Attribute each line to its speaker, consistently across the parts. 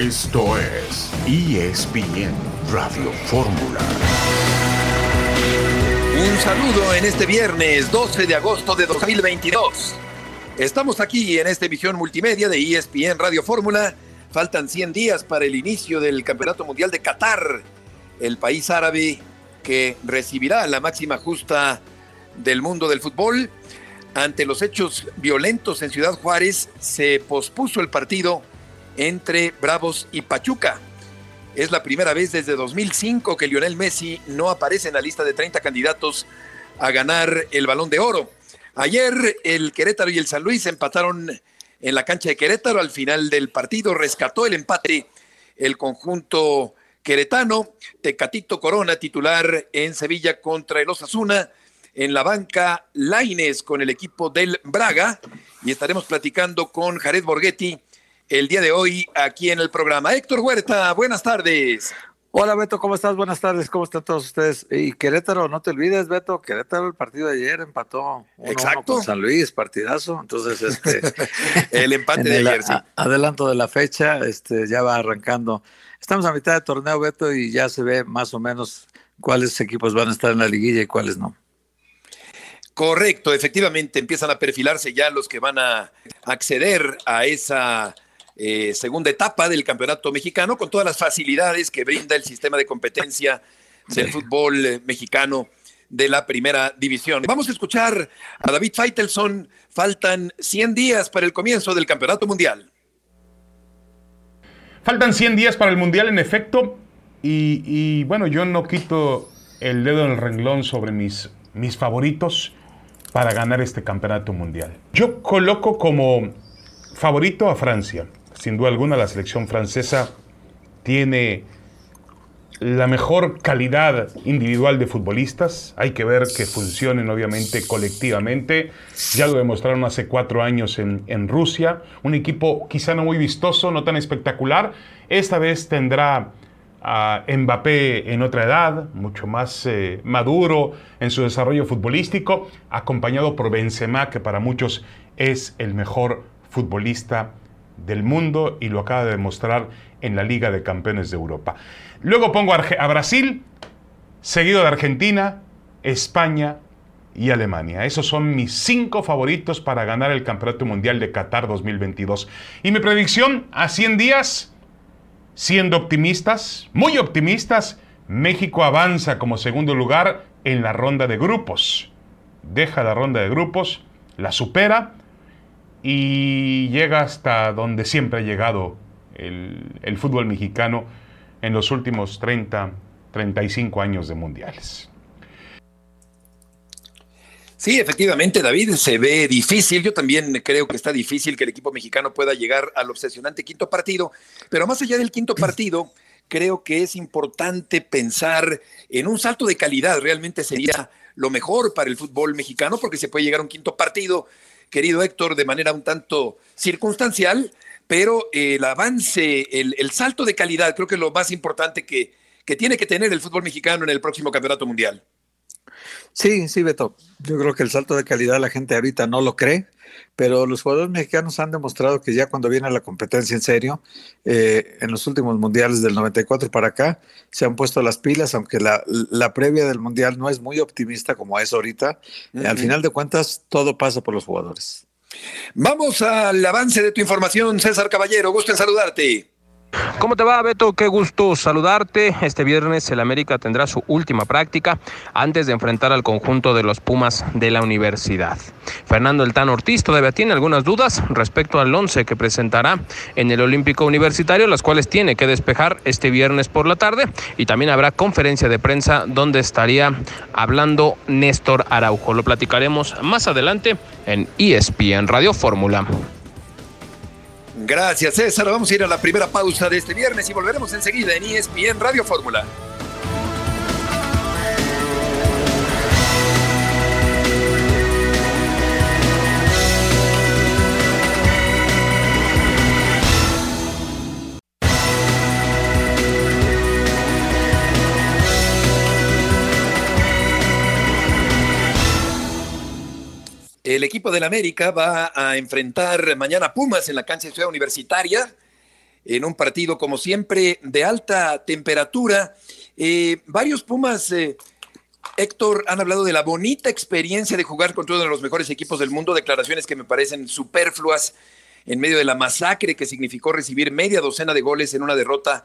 Speaker 1: Esto es ESPN Radio Fórmula.
Speaker 2: Un saludo en este viernes 12 de agosto de 2022. Estamos aquí en esta emisión multimedia de ESPN Radio Fórmula. Faltan 100 días para el inicio del Campeonato Mundial de Qatar, el país árabe que recibirá la máxima justa del mundo del fútbol. Ante los hechos violentos en Ciudad Juárez, se pospuso el partido entre Bravos y Pachuca. Es la primera vez desde 2005 que Lionel Messi no aparece en la lista de 30 candidatos a ganar el balón de oro. Ayer el Querétaro y el San Luis empataron en la cancha de Querétaro. Al final del partido rescató el empate el conjunto queretano. Tecatito Corona, titular en Sevilla contra el Osasuna. En la banca, Laines con el equipo del Braga. Y estaremos platicando con Jared Borghetti el día de hoy aquí en el programa. Héctor Huerta, buenas tardes.
Speaker 3: Hola Beto, ¿cómo estás? Buenas tardes, ¿cómo están todos ustedes? Y Querétaro, no te olvides, Beto, Querétaro el partido de ayer empató
Speaker 2: Exacto.
Speaker 3: con San Luis, partidazo. Entonces, este
Speaker 2: el empate de ayer, sí.
Speaker 3: adelanto de la fecha, este ya va arrancando. Estamos a mitad de torneo, Beto, y ya se ve más o menos cuáles equipos van a estar en la liguilla y cuáles no.
Speaker 2: Correcto, efectivamente, empiezan a perfilarse ya los que van a acceder a esa eh, segunda etapa del campeonato mexicano con todas las facilidades que brinda el sistema de competencia del fútbol eh, mexicano de la primera división. Vamos a escuchar a David Feitelson. Faltan 100 días para el comienzo del campeonato mundial.
Speaker 4: Faltan 100 días para el mundial, en efecto. Y, y bueno, yo no quito el dedo en el renglón sobre mis, mis favoritos para ganar este campeonato mundial. Yo coloco como favorito a Francia sin duda alguna la selección francesa tiene la mejor calidad individual de futbolistas. Hay que ver que funcionen obviamente colectivamente. Ya lo demostraron hace cuatro años en, Rusia. Un equipo quizá no muy vistoso, no tan espectacular. Esta vez tendrá a Mbappé en otra edad, mucho más eh, maduro en su desarrollo futbolístico, acompañado por Benzema, que para muchos es el mejor futbolista del mundo y lo acaba de demostrar en la Liga de Campeones de Europa. Luego pongo a Brasil, seguido de Argentina, España y Alemania. Esos son mis cinco favoritos para ganar el Campeonato Mundial de Qatar 2022. Y mi predicción a 100 días, siendo optimistas, muy optimistas, México avanza como segundo lugar en la ronda de grupos. Deja la ronda de grupos, la supera y llega hasta donde siempre ha llegado el, fútbol mexicano en los últimos 30, 35 años de mundiales.
Speaker 2: Sí, efectivamente, David, se ve difícil. Yo también creo que está difícil que el equipo mexicano pueda llegar al obsesionante quinto partido, pero más allá del quinto partido, creo que es importante pensar en un salto de calidad. Realmente sería lo mejor para el fútbol mexicano porque se puede llegar a un quinto partido querido Héctor, de manera un tanto circunstancial, pero el avance, el, salto de calidad, creo que es lo más importante que, que tiene que tener el fútbol mexicano en el próximo campeonato mundial.
Speaker 3: Sí, sí, Beto. Yo creo que el salto de calidad la gente ahorita no lo cree, pero los jugadores mexicanos han demostrado que ya cuando viene la competencia en serio, eh, en los últimos mundiales del 94 para acá, se han puesto las pilas, aunque la, previa del mundial no es muy optimista como es ahorita. Al final de cuentas, todo pasa por los jugadores.
Speaker 2: Vamos al avance de tu información, César Caballero. Gusto en saludarte.
Speaker 5: ¿Cómo te va, Beto? Qué gusto saludarte. Este viernes el América tendrá su última práctica antes de enfrentar al conjunto de los Pumas de la universidad. Fernando El Tan Ortiz todavía tiene algunas dudas respecto al once que presentará en el Olímpico Universitario, las cuales tiene que despejar este viernes por la tarde. Y también habrá conferencia de prensa donde estaría hablando Néstor Araujo. Lo platicaremos más adelante en ESPN Radio Fórmula.
Speaker 2: Gracias, César. Vamos a ir a la primera pausa de este viernes y volveremos enseguida en ESPN Radio Fórmula. El equipo del América va a enfrentar mañana Pumas en la cancha de Ciudad Universitaria. en un partido, como siempre, de alta temperatura. Eh, varios Pumas, eh, Héctor, han hablado de la bonita experiencia de jugar contra uno de los mejores equipos del mundo, declaraciones que me parecen superfluas en medio de la masacre que significó recibir media docena de goles en una derrota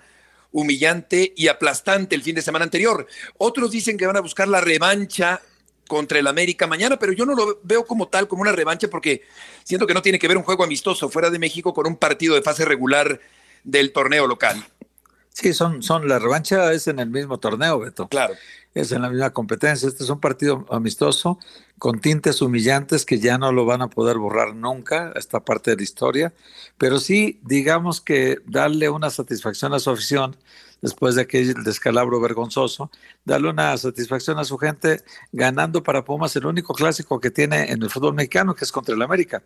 Speaker 2: humillante y aplastante el fin de semana anterior. Otros dicen que van a buscar la revancha contra el América mañana, pero yo no lo veo como tal, como una revancha, porque siento que no tiene que ver un juego amistoso fuera de México con un partido de fase regular del torneo local.
Speaker 3: Sí, son, son, la revancha es en el mismo torneo, Beto.
Speaker 2: Claro.
Speaker 3: Es en la misma competencia. Este es un partido amistoso con tintes humillantes que ya no lo van a poder borrar nunca, esta parte de la historia. Pero sí, digamos que darle una satisfacción a su afición después de aquel descalabro vergonzoso, darle una satisfacción a su gente ganando para Pumas el único clásico que tiene en el fútbol mexicano, que es contra el América.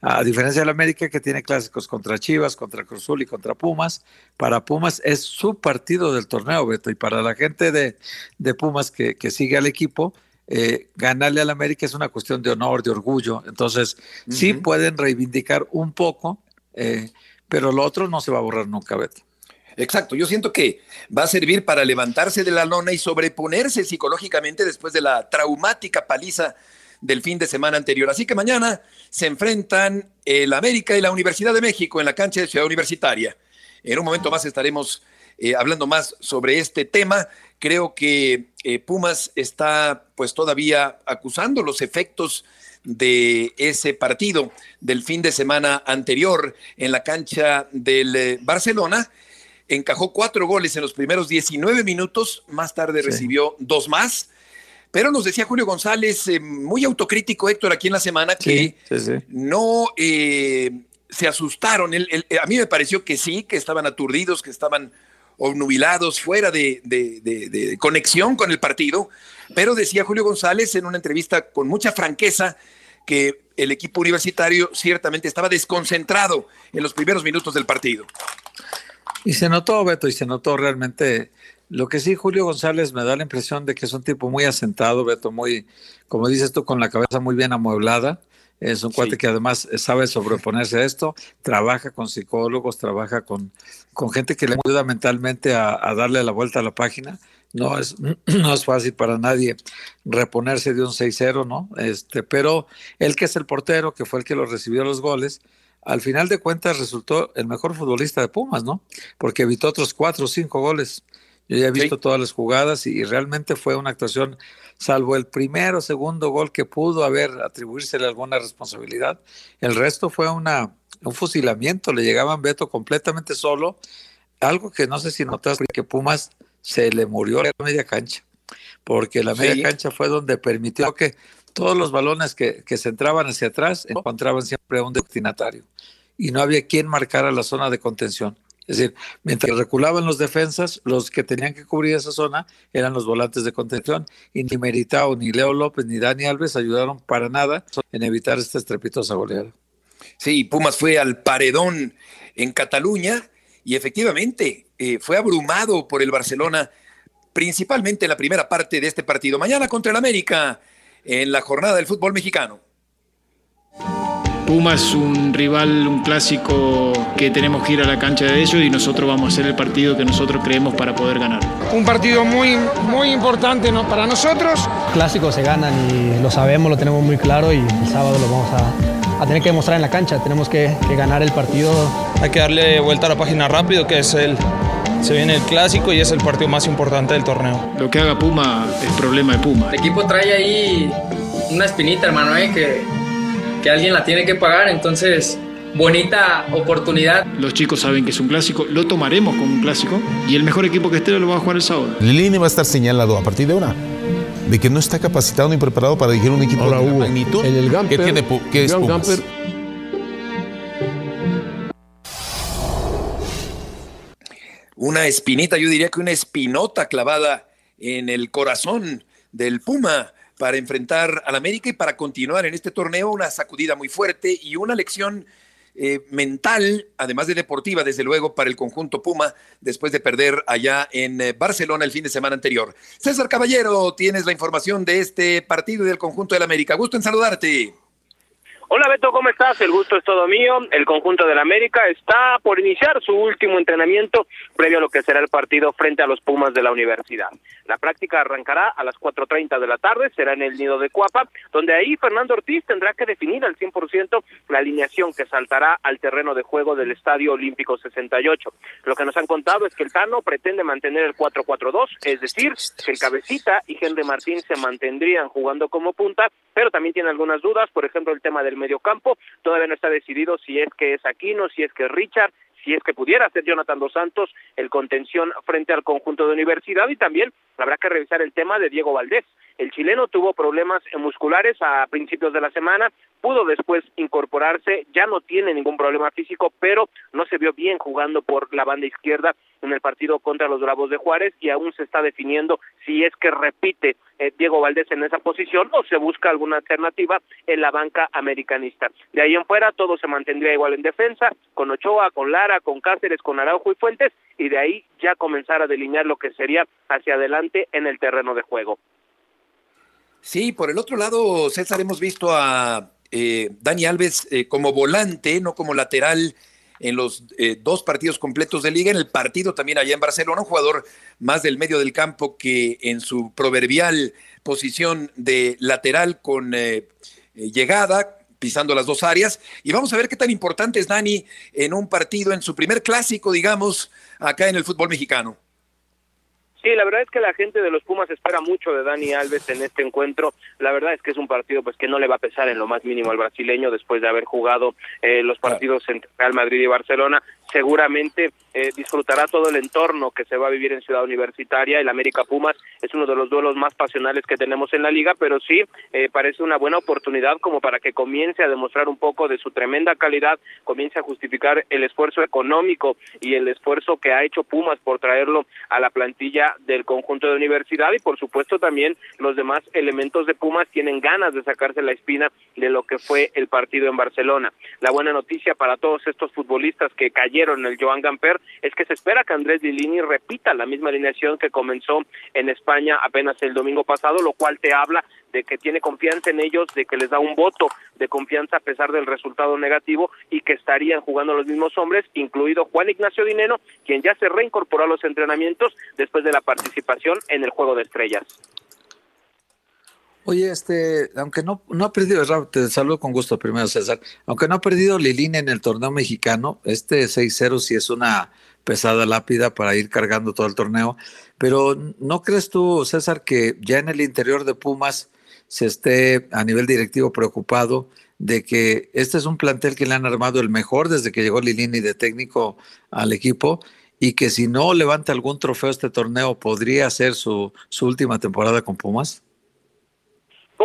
Speaker 3: A diferencia del América, que tiene clásicos contra Chivas, contra Cruzul y contra Pumas, para Pumas es su partido del torneo, Beto, y para la gente de, de Pumas que, que sigue al equipo, eh, ganarle al América es una cuestión de honor, de orgullo. Entonces, sí pueden reivindicar un poco, eh, pero lo otro no se va a borrar nunca, Beto.
Speaker 2: Exacto, yo siento que va a servir para levantarse de la lona y sobreponerse psicológicamente después de la traumática paliza del fin de semana anterior. Así que mañana se enfrentan el América y la Universidad de México en la cancha de Ciudad Universitaria. En un momento más estaremos eh, hablando más sobre este tema. Creo que eh, Pumas está pues todavía acusando los efectos de ese partido del fin de semana anterior en la cancha del eh, Barcelona encajó cuatro goles en los primeros 19 minutos, más tarde recibió dos más. Pero nos decía Julio González, eh, muy autocrítico Héctor aquí en la semana, que no se asustaron. a mí me pareció que sí, que estaban aturdidos, que estaban obnubilados, fuera de, de, conexión con el partido. Pero decía Julio González en una entrevista con mucha franqueza que el equipo universitario ciertamente estaba desconcentrado en los primeros minutos del partido.
Speaker 3: Y se notó, Beto, y se notó realmente. Lo que sí, Julio González me da la impresión de que es un tipo muy asentado, Beto, muy, como dices tú, con la cabeza muy bien amueblada. Es un cuate que además sabe sobreponerse a esto, trabaja con psicólogos, trabaja con, con gente que le ayuda mentalmente a, darle la vuelta a la página. No es, no es fácil para nadie reponerse de un 6-0, ¿no? Este, pero él que es el portero, que fue el que lo recibió los goles, al final de cuentas resultó el mejor futbolista de Pumas, ¿no? Porque evitó otros cuatro o cinco goles. Yo ya he visto todas las jugadas y, realmente fue una actuación, salvo el primero o segundo gol que pudo haber atribuírsele alguna responsabilidad. El resto fue una, un fusilamiento, le llegaban Beto completamente solo. Algo que no sé si notaste, que Pumas se le murió la media cancha, porque la media cancha fue donde permitió que todos los balones que, se entraban hacia atrás encontraban siempre un destinatario y no había quien marcara la zona de contención. Es decir, mientras reculaban los defensas, los que tenían que cubrir esa zona eran los volantes de contención y ni Meritao, ni Leo López, ni Dani Alves ayudaron para nada en evitar esta estrepitosa goleada.
Speaker 2: Sí, Pumas fue al paredón en Cataluña y efectivamente eh, fue abrumado por el Barcelona, principalmente en la primera parte de este partido. Mañana contra el América en la jornada del fútbol mexicano.
Speaker 6: Puma es un rival, un clásico que tenemos que ir a la cancha de ellos y nosotros vamos a hacer el partido que nosotros creemos para poder ganar.
Speaker 7: Un partido muy, muy importante ¿no? para nosotros.
Speaker 8: Clásicos se ganan y lo sabemos, lo tenemos muy claro y el sábado lo vamos a, tener que demostrar en la cancha. Tenemos que, que ganar el partido.
Speaker 9: Hay que darle vuelta a la página rápido, que es el, se viene el clásico y es el partido más importante del torneo.
Speaker 6: Lo que haga Puma es problema de Puma.
Speaker 10: El equipo trae ahí una espinita, hermano, ¿eh? que, que alguien la tiene que pagar, entonces bonita oportunidad.
Speaker 6: Los chicos saben que es un clásico, lo tomaremos como un clásico y el mejor equipo que esté lo va a jugar el sábado.
Speaker 11: Lilini va a estar señalado a partir de ahora de que no está capacitado ni preparado para dirigir un equipo de magnitud
Speaker 12: en el Gamper,
Speaker 11: que tiene que es
Speaker 2: una espinita, yo diría que una espinota clavada en el corazón del Puma para enfrentar al América y para continuar en este torneo, una sacudida muy fuerte y una lección eh, mental, además de deportiva, desde luego, para el conjunto Puma, después de perder allá en eh, Barcelona el fin de semana anterior. César Caballero, tienes la información de este partido y del conjunto del América. Gusto en saludarte.
Speaker 13: Hola Beto, ¿cómo estás? El gusto es todo mío. El conjunto del América está por iniciar su último entrenamiento previo a lo que será el partido frente a los Pumas de la universidad. La práctica arrancará a las 4.30 de la tarde, será en el nido de Cuapa, donde ahí Fernando Ortiz tendrá que definir al 100% la alineación que saltará al terreno de juego del Estadio Olímpico 68. Lo que nos han contado es que el Tano pretende mantener el 4-4-2, es decir, que el Cabecita y Henry Martín se mantendrían jugando como punta, pero también tiene algunas dudas, por ejemplo, el tema del medio campo, todavía no está decidido si es que es Aquino, si es que es Richard, si es que pudiera ser Jonathan Dos Santos el contención frente al conjunto de universidad y también habrá que revisar el tema de Diego Valdés. El chileno tuvo problemas musculares a principios de la semana, pudo después incorporarse, ya no tiene ningún problema físico, pero no se vio bien jugando por la banda izquierda en el partido contra los Bravos de Juárez y aún se está definiendo si es que repite eh, Diego Valdés en esa posición o se busca alguna alternativa en la banca americanista. De ahí en fuera todo se mantendría igual en defensa, con Ochoa, con Lara, con Cáceres, con Araujo y Fuentes y de ahí ya comenzar a delinear lo que sería hacia adelante en el terreno de juego.
Speaker 2: Sí, por el otro lado, César, hemos visto a eh, Dani Alves eh, como volante, no como lateral en los eh, dos partidos completos de liga, en el partido también allá en Barcelona, un jugador más del medio del campo que en su proverbial posición de lateral con llegada, pisando las dos áreas. Y vamos a ver qué tan importante es Dani en un partido, en su primer clásico, digamos, acá en el fútbol mexicano.
Speaker 13: Sí, la verdad es que la gente de los Pumas espera mucho de Dani Alves en este encuentro. La verdad es que es un partido pues que no le va a pesar en lo más mínimo al brasileño después de haber jugado eh, los partidos entre Real Madrid y Barcelona. Seguramente eh, disfrutará todo el entorno que se va a vivir en Ciudad Universitaria. El América Pumas es uno de los duelos más pasionales que tenemos en la liga, pero sí eh, parece una buena oportunidad como para que comience a demostrar un poco de su tremenda calidad, comience a justificar el esfuerzo económico y el esfuerzo que ha hecho Pumas por traerlo a la plantilla del conjunto de universidad y por supuesto también los demás elementos de Pumas tienen ganas de sacarse la espina de lo que fue el partido en Barcelona. La buena noticia para todos estos futbolistas que cayeron en el Joan Gamper es que se espera que Andrés Lilini repita la misma alineación que comenzó en España apenas el domingo pasado, lo cual te habla de que tiene confianza en ellos, de que les da un voto de confianza a pesar del resultado negativo y que estarían jugando los mismos hombres, incluido Juan Ignacio Dineno, quien ya se reincorporó a los entrenamientos después de la participación en el Juego de Estrellas.
Speaker 3: Oye, este, aunque no, no ha perdido, te saludo con gusto primero, César, aunque no ha perdido Lilín en el torneo mexicano, este 6-0 sí es una pesada lápida para ir cargando todo el torneo, pero ¿no crees tú, César, que ya en el interior de Pumas se esté a nivel directivo preocupado de que este es un plantel que le han armado el mejor desde que llegó Lilini de técnico al equipo y que si no levanta algún trofeo este torneo podría ser su, su última temporada con Pumas?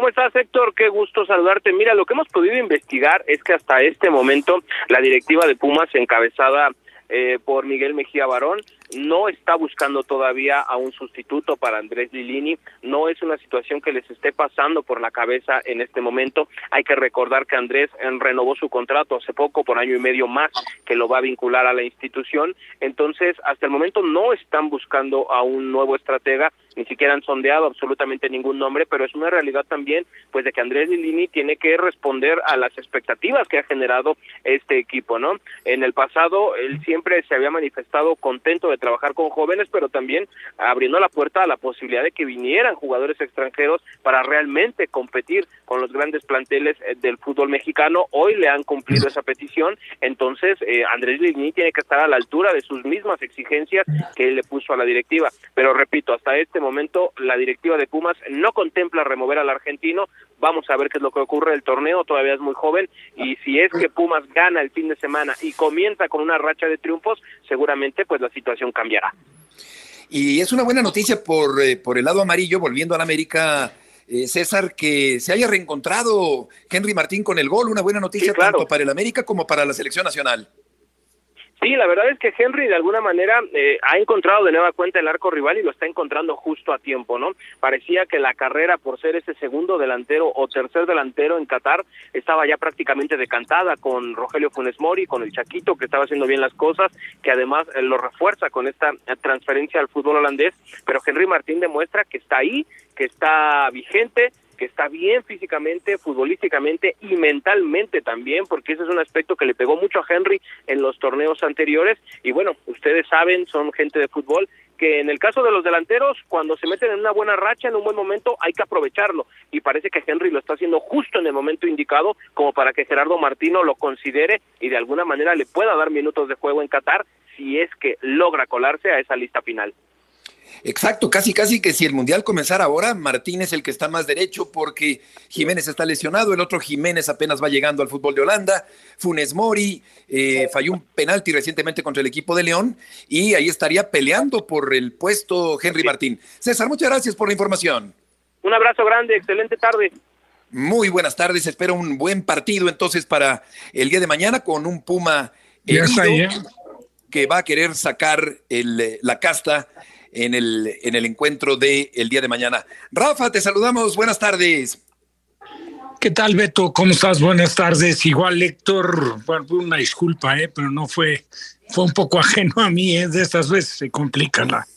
Speaker 13: ¿Cómo estás, Héctor? Qué gusto saludarte. Mira, lo que hemos podido investigar es que hasta este momento la directiva de Pumas, encabezada eh, por Miguel Mejía Barón, no está buscando todavía a un sustituto para Andrés Lilini, no es una situación que les esté pasando por la cabeza en este momento. Hay que recordar que Andrés eh, renovó su contrato hace poco por año y medio más que lo va a vincular a la institución, entonces hasta el momento no están buscando a un nuevo estratega, ni siquiera han sondeado absolutamente ningún nombre, pero es una realidad también pues de que Andrés Lilini tiene que responder a las expectativas que ha generado este equipo, ¿no? En el pasado él siempre se había manifestado contento de trabajar con jóvenes, pero también abriendo la puerta a la posibilidad de que vinieran jugadores extranjeros para realmente competir con los grandes planteles eh, del fútbol mexicano. Hoy le han cumplido esa petición, entonces eh, Andrés Ligny tiene que estar a la altura de sus mismas exigencias que él le puso a la directiva. Pero repito, hasta este momento la directiva de Pumas no contempla remover al argentino. Vamos a ver qué es lo que ocurre. El torneo todavía es muy joven y si es que Pumas gana el fin de semana y comienza con una racha de triunfos, seguramente pues la situación cambiará.
Speaker 2: Y es una buena noticia por, eh, por el lado amarillo, volviendo a la América, eh, César, que se haya reencontrado Henry Martín con el gol, una buena noticia tanto para el América como para la selección nacional.
Speaker 13: Sí, la verdad es que Henry de alguna manera eh, ha encontrado de nueva cuenta el arco rival y lo está encontrando justo a tiempo, ¿no? Parecía que la carrera por ser ese segundo delantero o tercer delantero en Qatar estaba ya prácticamente decantada con Rogelio Funes Mori, con el Chaquito que estaba haciendo bien las cosas, que además eh, lo refuerza con esta eh, transferencia al fútbol holandés, pero Henry Martín demuestra que está ahí, que está vigente
Speaker 12: que está bien físicamente, futbolísticamente y mentalmente también, porque ese es un aspecto que le pegó mucho a Henry en los torneos anteriores. Y bueno, ustedes saben, son gente de fútbol, que en el caso de los delanteros, cuando se meten en una buena racha, en un buen momento, hay que aprovecharlo. Y parece que Henry lo está haciendo justo en el momento indicado, como para que Gerardo Martino lo considere y de alguna manera le pueda dar minutos de juego en Qatar, si es que logra colarse a esa lista final.
Speaker 2: Exacto, casi casi que si el Mundial comenzara ahora, Martín es el que está más derecho porque Jiménez está lesionado, el otro Jiménez apenas va llegando al fútbol de Holanda, Funes Mori eh, falló un penalti recientemente contra el equipo de León y ahí estaría peleando por el puesto Henry Martín. César, muchas gracias por la información.
Speaker 12: Un abrazo grande, excelente tarde.
Speaker 2: Muy buenas tardes, espero un buen partido entonces para el día de mañana con un Puma herido, que va a querer sacar el, la casta en el, en el encuentro del el día de mañana. Rafa, te saludamos. Buenas tardes.
Speaker 14: ¿Qué tal, Beto? ¿Cómo estás? Buenas tardes. Igual, Héctor, bueno, una disculpa, ¿eh? pero no fue, fue un poco ajeno a mí. ¿eh? De estas veces se complica la,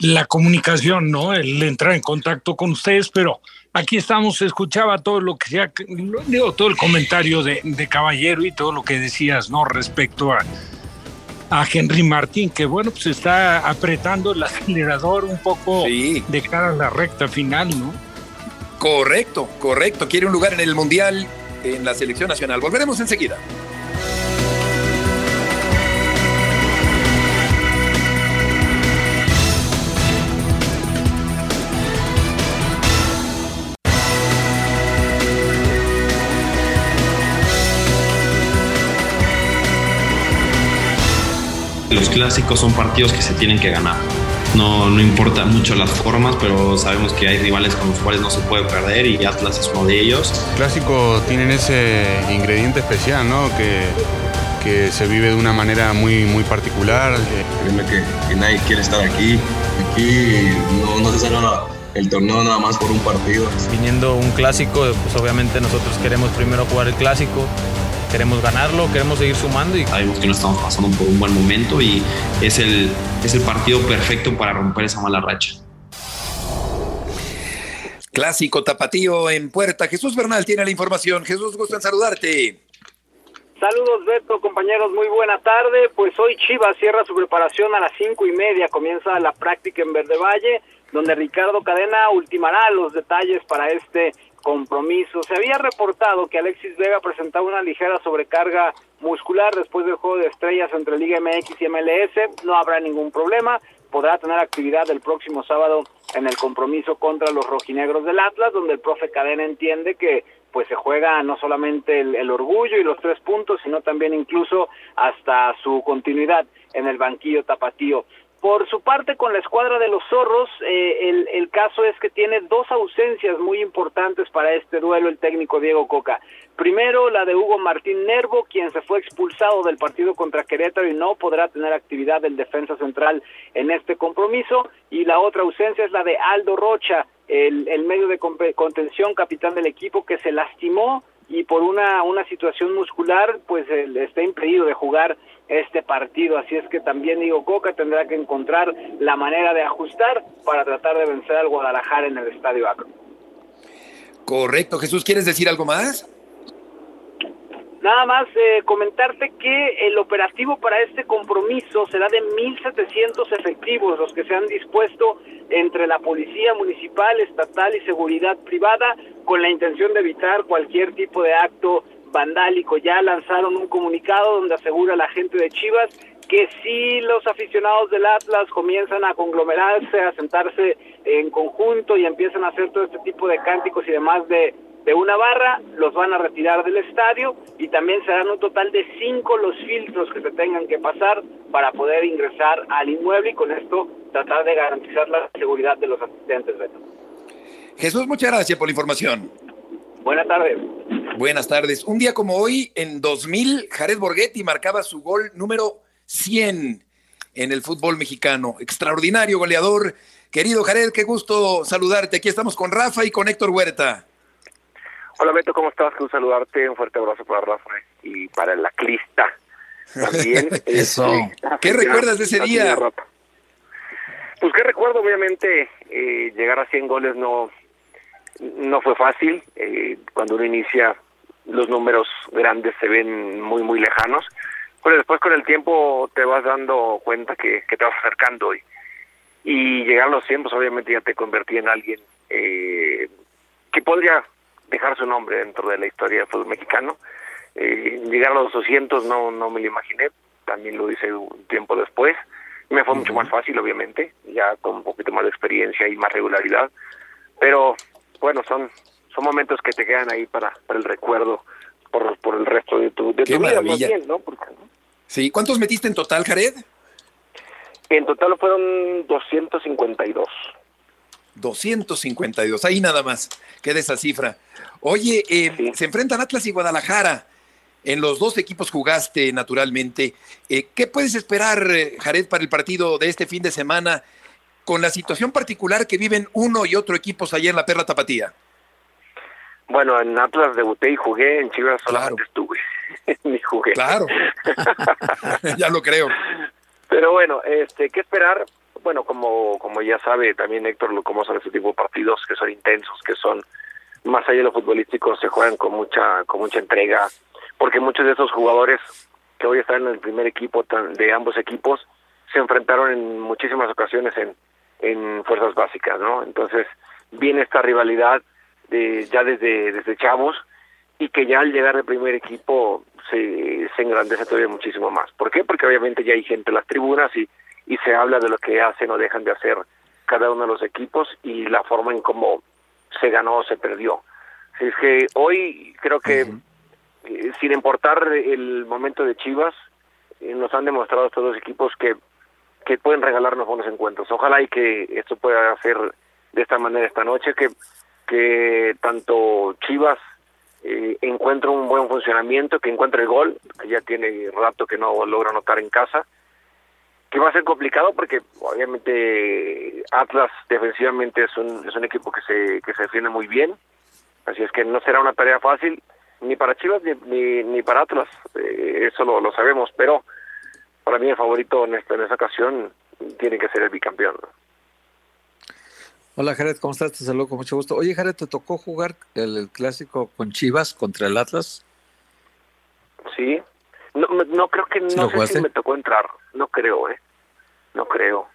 Speaker 14: la comunicación, ¿no? El entrar en contacto con ustedes, pero aquí estamos, escuchaba todo lo que sea, digo, todo el comentario de, de Caballero y todo lo que decías, ¿no? Respecto a, a Henry Martín, que bueno, pues está apretando el acelerador un poco de cara a la recta final, ¿no?
Speaker 2: Correcto, correcto. Quiere un lugar en el Mundial, en la selección nacional. Volveremos enseguida.
Speaker 15: Los clásicos son partidos que se tienen que ganar. No, no importa mucho las formas, pero sabemos que hay rivales con los cuales no se puede perder y Atlas es uno de ellos.
Speaker 16: Los clásicos tienen ese ingrediente especial, ¿no? Que, que se vive de una manera muy, muy particular.
Speaker 17: Créeme que, que nadie quiere estar aquí. Aquí no, no se saca el torneo nada más por un partido.
Speaker 18: Viniendo un clásico, pues obviamente nosotros queremos primero jugar el clásico, queremos ganarlo, queremos seguir sumando. Y...
Speaker 15: Sabemos que no estamos pasando por un buen momento y es el, es el partido perfecto para romper esa mala racha.
Speaker 2: Clásico tapatío en puerta. Jesús Bernal tiene la información. Jesús, gusto en saludarte.
Speaker 19: Saludos Beto, compañeros, muy buena tarde. Pues hoy Chivas cierra su preparación a las cinco y media, comienza la práctica en Verde Valle, donde Ricardo Cadena ultimará los detalles para este compromiso. Se había reportado que Alexis Vega presentaba una ligera sobrecarga muscular después del juego de estrellas entre Liga MX y MLS. No habrá ningún problema. Podrá tener actividad el próximo sábado en el compromiso contra los rojinegros del Atlas, donde el profe Cadena entiende que pues se juega no solamente el, el, orgullo y los tres puntos, sino también incluso hasta su continuidad en el banquillo tapatío. Por su parte, con la escuadra de los zorros, eh, el, el, caso es que tiene dos ausencias muy importantes para este duelo el técnico Diego Coca. Primero, la de Hugo Martín Nervo, quien se fue expulsado del partido contra Querétaro y no podrá tener actividad del defensa central en este compromiso. Y la otra ausencia es la de Aldo Rocha, el, el medio de contención, capitán del equipo, que se lastimó y por una, una situación muscular, pues está impedido de jugar este partido. Así es que también Diego Coca tendrá que encontrar la manera de ajustar para tratar de vencer al Guadalajara en el Estadio Acro.
Speaker 2: Correcto. Jesús, ¿quieres decir algo más?
Speaker 19: Nada más eh, comentarte que el operativo para este compromiso será de 1.700 efectivos, los que se han dispuesto entre la Policía Municipal, Estatal y Seguridad Privada, con la intención de evitar cualquier tipo de acto vandálico. Ya lanzaron un comunicado donde asegura la gente de Chivas que si los aficionados del Atlas comienzan a conglomerarse, a sentarse en conjunto y empiezan a hacer todo este tipo de cánticos y demás de de una barra, los van a retirar del estadio y también serán un total de cinco los filtros que se tengan que pasar para poder ingresar al inmueble y con esto tratar de garantizar la seguridad de los asistentes, Beto.
Speaker 2: Jesús, muchas gracias por la información.
Speaker 19: Buenas tardes.
Speaker 2: Buenas tardes. Un día como hoy, en 2000, Jared Borghetti marcaba su gol número 100 en el fútbol mexicano. Extraordinario goleador. Querido Jared, qué gusto saludarte. Aquí estamos con Rafa y con Héctor Huerta.
Speaker 12: Hola Beto, ¿cómo estás? Un saludarte, un fuerte abrazo para Rafa y para el Aclista también.
Speaker 2: Eso. Este, ¿Qué recuerdas de ese día?
Speaker 12: Pues qué recuerdo, obviamente, eh, llegar a 100 goles no no fue fácil. Eh, cuando uno inicia, los números grandes se ven muy, muy lejanos. Pero después con el tiempo te vas dando cuenta que, que te vas acercando y, y llegar a los 100, pues obviamente ya te convertí en alguien eh, que podría dejar su nombre dentro de la historia del fútbol mexicano. Eh, llegar a los 200 no, no me lo imaginé, también lo hice un tiempo después. Me fue mucho más fácil, obviamente, ya con un poquito más de experiencia y más regularidad. Pero bueno, son son momentos que te quedan ahí para, para el recuerdo por, por el resto de tu, de
Speaker 2: Qué
Speaker 12: tu vida, más
Speaker 2: maravilla.
Speaker 12: bien, ¿no? Porque,
Speaker 2: Sí, ¿cuántos metiste en total, Jared?
Speaker 12: en total fueron 252.
Speaker 2: 252, ahí nada más, queda esa cifra. Oye, eh, se enfrentan Atlas y Guadalajara. En los dos equipos jugaste naturalmente. Eh, ¿Qué puedes esperar, eh, Jared, para el partido de este fin de semana con la situación particular que viven uno y otro equipos allá en la Perla Tapatía?
Speaker 12: Bueno, en Atlas debuté y jugué, en Chivas solamente estuve, ni jugué.
Speaker 2: Claro. ya lo creo.
Speaker 12: Pero bueno, este, ¿qué esperar? Bueno, como, como ya sabe también Héctor, lo- cómo son este tipo de partidos que son intensos, que son más allá de lo futbolístico, se juegan con mucha, con mucha entrega, porque muchos de esos jugadores que hoy están en el primer equipo de ambos equipos se enfrentaron en muchísimas ocasiones en, en fuerzas básicas, ¿no? Entonces viene esta rivalidad de, ya desde, desde chavos y que ya al llegar al primer equipo se, se engrandece todavía muchísimo más. ¿Por qué? Porque obviamente ya hay gente en las tribunas y, y se habla de lo que hacen o dejan de hacer cada uno de los equipos y la forma en cómo se ganó o se perdió. Así es que hoy creo que, eh, sin importar el momento de Chivas, eh, nos han demostrado estos dos equipos que, que pueden regalarnos buenos encuentros. Ojalá y que esto pueda hacer de esta manera esta noche, que, que tanto Chivas eh, encuentre un buen funcionamiento, que encuentre el gol, que ya tiene rato que no logra anotar en casa, que va a ser complicado porque obviamente Atlas defensivamente es un, es un equipo que se, que se defiende muy bien, así es que no será una tarea fácil ni para Chivas ni, ni, ni para Atlas, eh, eso lo, lo sabemos, pero para mí el favorito en esta, en esta ocasión tiene que ser el bicampeón.
Speaker 3: Hola Jared, ¿cómo estás? Te saludo con mucho gusto. Oye Jared, ¿te tocó jugar el, el clásico con Chivas contra el Atlas?
Speaker 12: Sí, no, creo que no
Speaker 3: ¿Sí
Speaker 12: sé si me tocó entrar, no creo, eh, no creo.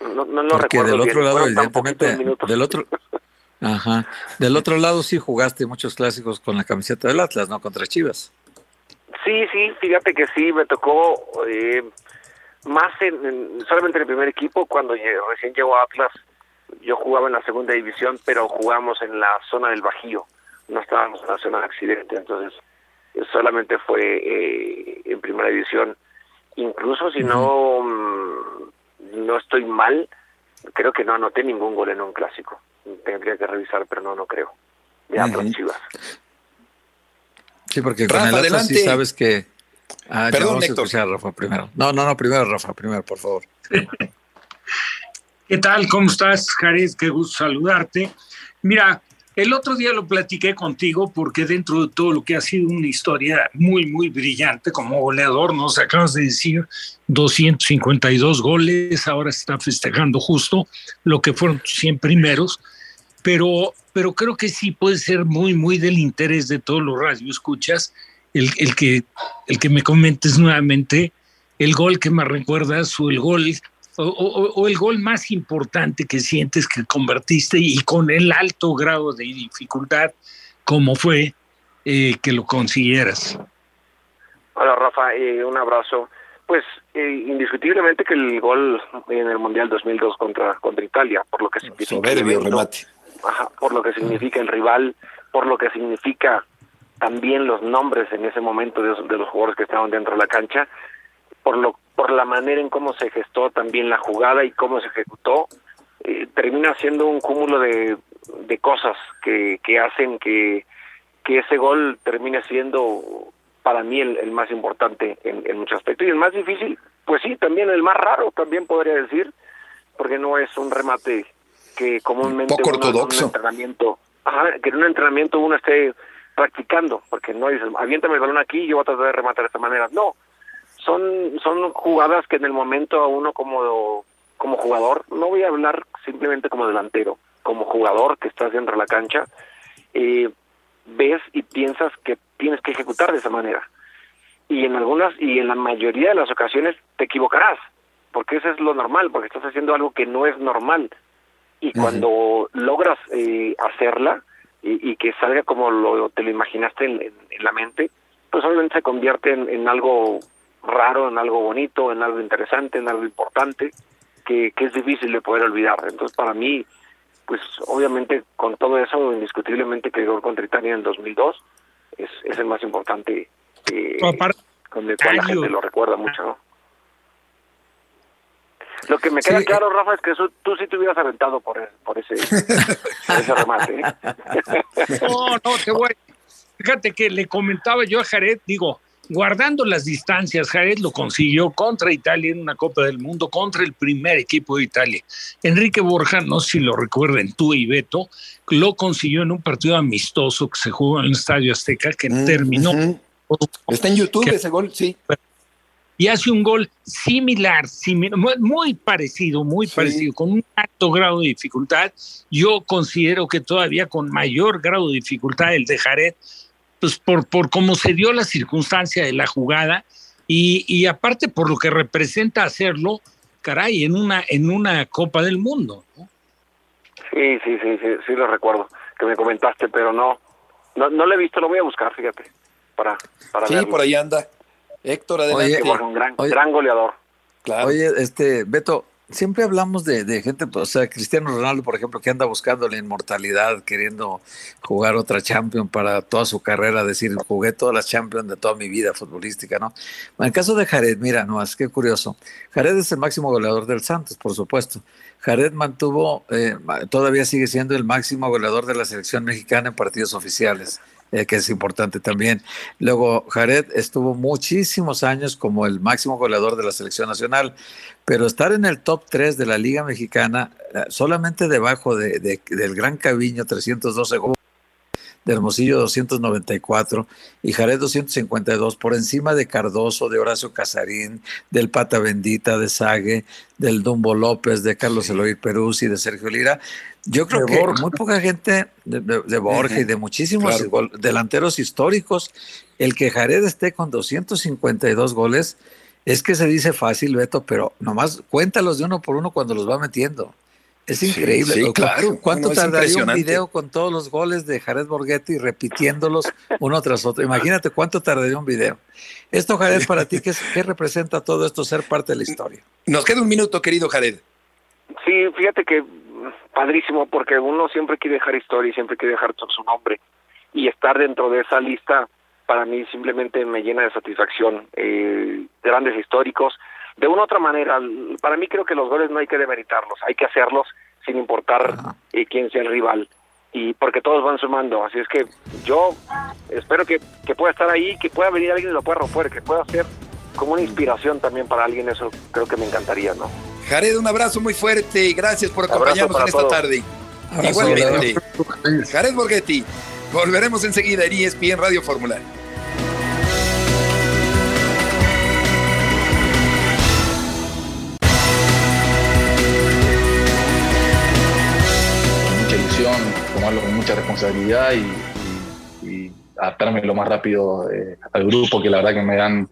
Speaker 12: No, no lo
Speaker 3: Porque
Speaker 12: recuerdo
Speaker 3: del
Speaker 12: bien,
Speaker 3: otro lado, evidentemente, del otro, ajá, del otro lado sí jugaste muchos clásicos con la camiseta del Atlas, ¿no? Contra Chivas.
Speaker 12: Sí, sí, fíjate que sí, me tocó eh, más en, en- solamente en el primer equipo, cuando recién llegó a Atlas, yo jugaba en la segunda división, pero jugamos en la zona del Bajío, no estábamos en la zona de accidente, entonces eh, solamente fue eh, en primera división. Incluso si no, mm, no estoy mal, creo que no anoté ningún gol en un clásico. Tendría que revisar, pero no, no creo. De Atlas
Speaker 3: Ujú.
Speaker 12: Chivas.
Speaker 3: Sí, porque con el Atlas
Speaker 2: adelante.
Speaker 3: sí sabes que... Ah, ya
Speaker 2: Perdón,
Speaker 3: vamos a
Speaker 2: Héctor.
Speaker 3: escuchar a Rafa primero. No, no, no, primero Rafa, primero, por favor.
Speaker 14: ¿Qué tal? ¿Cómo estás, Jared? Qué gusto saludarte. Mira, el otro día lo platiqué contigo porque dentro de todo lo que ha sido una historia muy, muy brillante como goleador, nos acabas de decir 252 goles, ahora está festejando justo lo que fueron tus 100 primeros, pero, pero creo que sí puede ser muy, muy del interés de todos los radioescuchas el, el, que, el que me comentes nuevamente el gol que me recuerdas o el gol o, o- o el gol más importante que sientes que convertiste y con el alto grado de dificultad como fue eh, que lo consiguieras.
Speaker 12: Hola Rafa, eh, un abrazo. Pues eh, indiscutiblemente que el gol en el Mundial 2002 contra contra Italia, por lo que significa
Speaker 2: Soberbio remate.
Speaker 12: ajá, por lo que significa el rival, por lo que significa también los nombres en ese momento de, de los jugadores que estaban dentro de la cancha, por lo por la manera en cómo se gestó también la jugada y cómo se ejecutó, eh, termina siendo un cúmulo de, de cosas que, que hacen que, que ese gol termine siendo para mí el, el más importante en, en muchos aspectos. Y el más difícil, pues sí, también el más raro, también podría decir, porque no es un remate que comúnmente
Speaker 2: Poco
Speaker 12: uno un entrenamiento, ajá, que en un entrenamiento uno esté practicando, porque no dices, aviéntame el balón aquí y yo voy a tratar de rematar de esta manera. No, son son jugadas que en el momento a uno como como jugador, no voy a hablar simplemente como delantero, como jugador que estás dentro de la cancha, eh, ves y piensas que tienes que ejecutar de esa manera. Y en algunas y en la mayoría de las ocasiones te equivocarás, porque eso es lo normal, porque estás haciendo algo que no es normal. Y cuando logras eh, hacerla y, y, que salga como lo, te lo imaginaste en, en, la mente, pues obviamente se convierte en, en, algo raro, en algo bonito, en algo interesante, en algo importante, que, que es difícil de poder olvidar. Entonces, para mí, pues obviamente con todo eso, indiscutiblemente que el gol contra Italia en 2002 es, es el más importante, eh, con el cual la gente lo recuerda mucho, ¿no? Lo que me queda
Speaker 3: Sí.
Speaker 12: claro, Rafa, es que eso- tú sí te hubieras aventado por, por ese, por ese remate. ¿eh?
Speaker 14: No, no, te voy. Fíjate que le comentaba yo a Jared, digo, guardando las distancias, Jared lo consiguió contra Italia en una Copa del Mundo, contra el primer equipo de Italia. Enrique Borja, no sé si lo recuerden tú y Beto, lo consiguió en un partido amistoso que se jugó en el Estadio Azteca, que terminó.
Speaker 2: Está en YouTube
Speaker 14: que-
Speaker 2: ese gol, sí.
Speaker 14: y hace un gol similar, simi- muy, muy parecido, muy parecido, con un alto grado de dificultad. Yo considero que todavía con mayor grado de dificultad el de Jared, pues por, por cómo se dio la circunstancia de la jugada y, y aparte por lo que representa hacerlo, caray, en una, en una Copa del Mundo.
Speaker 12: Sí, sí, sí, sí, sí lo recuerdo, que me comentaste, pero no, no, no lo he visto, lo voy a buscar, fíjate, para, para
Speaker 2: Sí,
Speaker 12: verlo.
Speaker 2: por ahí anda. Héctor, adelante.
Speaker 12: Borja, un gran, gran goleador.
Speaker 3: Oye, este, Beto, siempre hablamos de, de gente, o sea, Cristiano Ronaldo, por ejemplo, que anda buscando la inmortalidad, queriendo jugar otra Champions para toda su carrera, decir, jugué todas las Champions de toda mi vida futbolística, ¿no? En el caso de Jared, mira, no, es que curioso. Jared es el máximo goleador del Santos, por supuesto. Jared mantuvo, eh, todavía sigue siendo el máximo goleador de la selección mexicana en partidos oficiales, eh, que es importante también. Luego, Jared estuvo muchísimos años como el máximo goleador de la selección nacional, pero estar en el top 3 de la Liga Mexicana, eh, solamente debajo de, de- del Gran Caviño, 312 goles, de Hermosillo 294 y Jared 252, por encima de Cardoso, de Horacio Casarín, del Pata Bendita, de Sague, del Dumbo López, de Carlos Eloy Peruzzi, de Sergio Lira. Yo creo
Speaker 2: De
Speaker 3: que
Speaker 2: Borja.
Speaker 3: muy poca gente, de, de- de Borja y de muchísimos
Speaker 2: Claro.
Speaker 3: delanteros históricos, el que Jared esté con 252 goles, es que se dice fácil, Beto, pero nomás cuéntalos de uno por uno cuando los va metiendo. Es increíble.
Speaker 2: sí,
Speaker 3: ¿Cu-
Speaker 2: claro.
Speaker 3: ¿Cuánto
Speaker 2: No,
Speaker 3: tardaría un video con todos los goles de Jared Borghetti repitiéndolos uno tras otro? Imagínate cuánto tardaría un video. Esto, Jared, para ti, ¿qué, es- qué representa todo esto ser parte de la historia?
Speaker 2: Nos queda un minuto, querido Jared.
Speaker 12: Sí, fíjate que padrísimo, porque uno siempre quiere dejar historia y siempre quiere dejar su nombre. Y estar dentro de esa lista, para mí simplemente me llena de satisfacción. Eh, grandes históricos. De una u otra manera, para mí creo que los goles no hay que demeritarlos, hay que hacerlos sin importar eh, quién sea el rival. Y porque todos van sumando. Así es que yo espero que, que pueda estar ahí, que pueda venir alguien y lo pueda romper, que pueda ser como una inspiración también para alguien. Eso creo que me encantaría, ¿no?
Speaker 2: Jared, un abrazo muy fuerte y gracias por acompañarnos en esta
Speaker 12: todos.
Speaker 2: tarde.
Speaker 12: Abrazo,
Speaker 2: Igualmente. Jared Borghetti. Volveremos enseguida en ESPN Radio Fórmula.
Speaker 20: con mucha ilusión, tomarlo con mucha responsabilidad y, y- y adaptarme lo más rápido eh, al grupo, que la verdad que me han,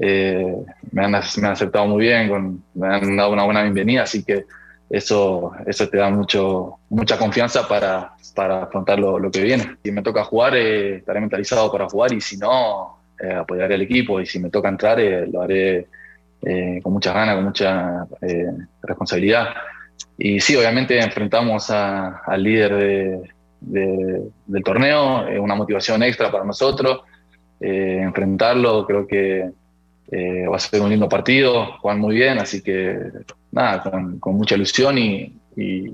Speaker 20: eh, me han, me han aceptado muy bien, con- me han dado una buena bienvenida, así que eso, eso te da mucho, mucha confianza para, para afrontar lo, lo que viene. Si me toca jugar, eh, estaré mentalizado para jugar y si no, eh, apoyaré al equipo y si me toca entrar, eh, lo haré eh, con muchas ganas, con mucha eh, responsabilidad. Y sí, obviamente enfrentamos al líder de- de- del torneo, es una motivación extra para nosotros. enfrentarlo creo que eh, va a ser un lindo partido, juegan muy bien, así que nada, con, mucha ilusión y,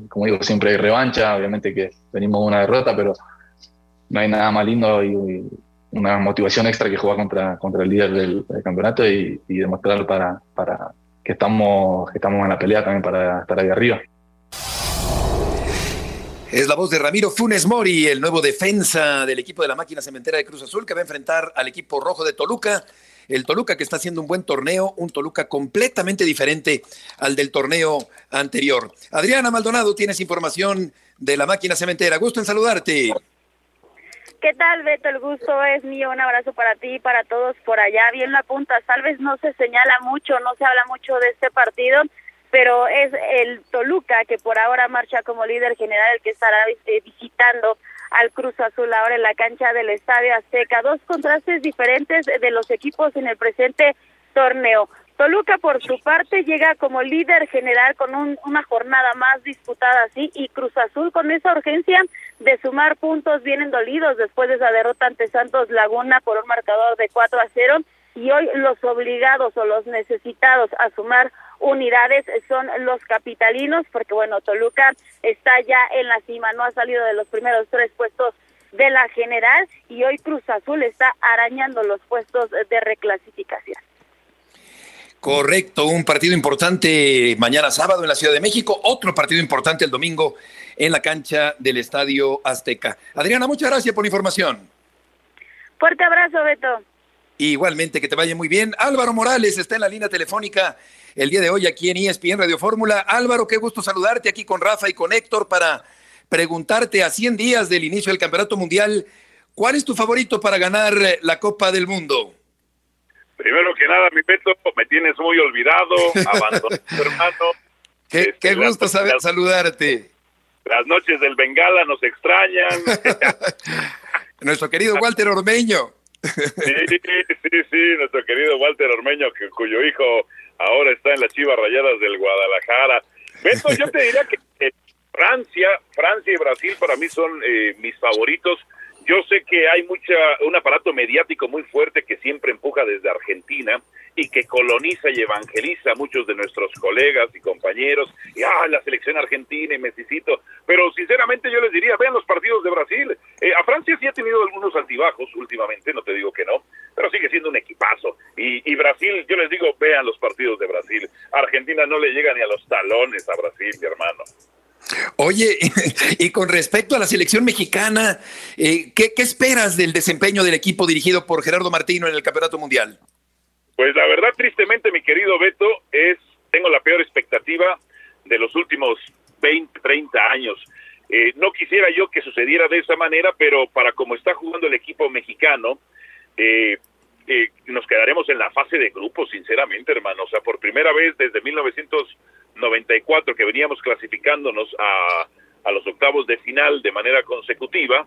Speaker 20: como digo, siempre hay revancha, obviamente que venimos de una derrota, pero no hay nada más lindo y, una motivación extra que jugar contra, contra el líder del, del campeonato y, y demostrar para, para que, estamos, que estamos en la pelea también para estar ahí arriba.
Speaker 2: Es la voz de Ramiro Funes Mori, el nuevo defensa del equipo de la máquina cementera de Cruz Azul, que va a enfrentar al equipo rojo de Toluca. El Toluca que está haciendo un buen torneo, un Toluca completamente diferente al del torneo anterior. Adriana Maldonado, tienes información de la máquina cementera. Gusto en saludarte.
Speaker 21: ¿Qué tal, Beto? El gusto es mío. Un abrazo para ti y para todos por allá. Bien la punta. Tal vez no se señala mucho, no se habla mucho de este partido, pero es el Toluca que por ahora marcha como líder general, el que estará eh, visitando al Cruz Azul ahora en la cancha del Estadio Azteca. Dos contrastes diferentes de los equipos en el presente torneo. Toluca, por su parte, llega como líder general con una jornada más disputada así y Cruz Azul con esa urgencia de sumar puntos vienen dolidos después de esa derrota ante Santos Laguna por un marcador de 4 a 0 y hoy los obligados o los necesitados a sumar unidades son los capitalinos porque bueno, Toluca está ya en la cima, no ha salido de los primeros tres puestos de la general y hoy Cruz Azul está arañando los puestos de reclasificación.
Speaker 2: Correcto, un partido importante mañana sábado en la Ciudad de México, otro partido importante el domingo en la cancha del Estadio Azteca. Adriana, muchas gracias por la información.
Speaker 21: Fuerte abrazo, Beto.
Speaker 2: Igualmente, que te vaya muy bien. Álvaro Morales está en la línea telefónica el día de hoy aquí en ESPN Radio Fórmula. Álvaro, qué gusto saludarte aquí con Rafa y con Héctor para preguntarte a 100 días del inicio del Campeonato Mundial, ¿cuál es tu favorito para ganar la Copa del Mundo?
Speaker 22: Primero que nada, mi Beto, me tienes muy olvidado, abandonado, hermano.
Speaker 2: Qué, qué este, gusto saber, saludarte.
Speaker 22: Las noches del Bengala nos extrañan.
Speaker 2: Nuestro querido Walter Ormeño.
Speaker 22: Sí, sí, sí, nuestro querido Walter Ormeño, cuyo hijo ahora está en las Chivas Rayadas del Guadalajara. Beto, yo te diría que eh, Francia, Francia y Brasil para mí son eh, mis favoritos yo sé que hay mucha un aparato mediático muy fuerte que siempre empuja desde Argentina y que coloniza y evangeliza a muchos de nuestros colegas y compañeros. Y ah, la selección argentina y Messicito. Pero sinceramente yo les diría, vean los partidos de Brasil. Eh, a Francia sí ha tenido algunos altibajos últimamente, no te digo que no, pero sigue siendo un equipazo. Y, y Brasil, yo les digo, vean los partidos de Brasil. Argentina no le llega ni a los talones a Brasil, mi hermano.
Speaker 2: Oye, y con respecto a la selección mexicana, eh, ¿qué, esperas del desempeño del equipo dirigido por Gerardo Martino en el Campeonato Mundial?
Speaker 22: Pues la verdad, tristemente, mi querido Beto, es tengo la peor expectativa de los últimos 20, 30 años. Eh, no quisiera yo que sucediera de esa manera, pero para como está jugando el equipo mexicano, eh, nos quedaremos en la fase de grupo, sinceramente, hermano. O sea, por primera vez desde 1900 94 que veníamos clasificándonos a, a los octavos de final de manera consecutiva,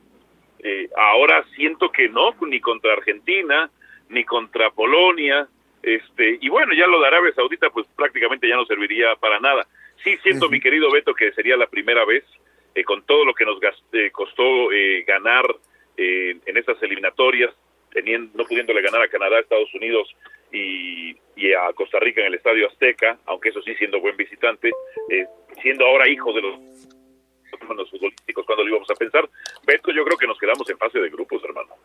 Speaker 22: eh, ahora siento que no, ni contra Argentina, ni contra Polonia, este, y bueno, ya lo de Arabia Saudita pues prácticamente ya no serviría para nada. Sí siento, mi querido Beto, que sería la primera vez, eh, con todo lo que nos costó eh, ganar en esas eliminatorias, teniendo, no pudiéndole ganar a Canadá, Estados Unidos y, a Costa Rica en el Estadio Azteca, aunque eso sí siendo buen visitante, eh, siendo ahora hijo de los, los futbolísticos cuando lo íbamos a pensar. Beto, yo creo que nos quedamos en fase de grupos, hermano.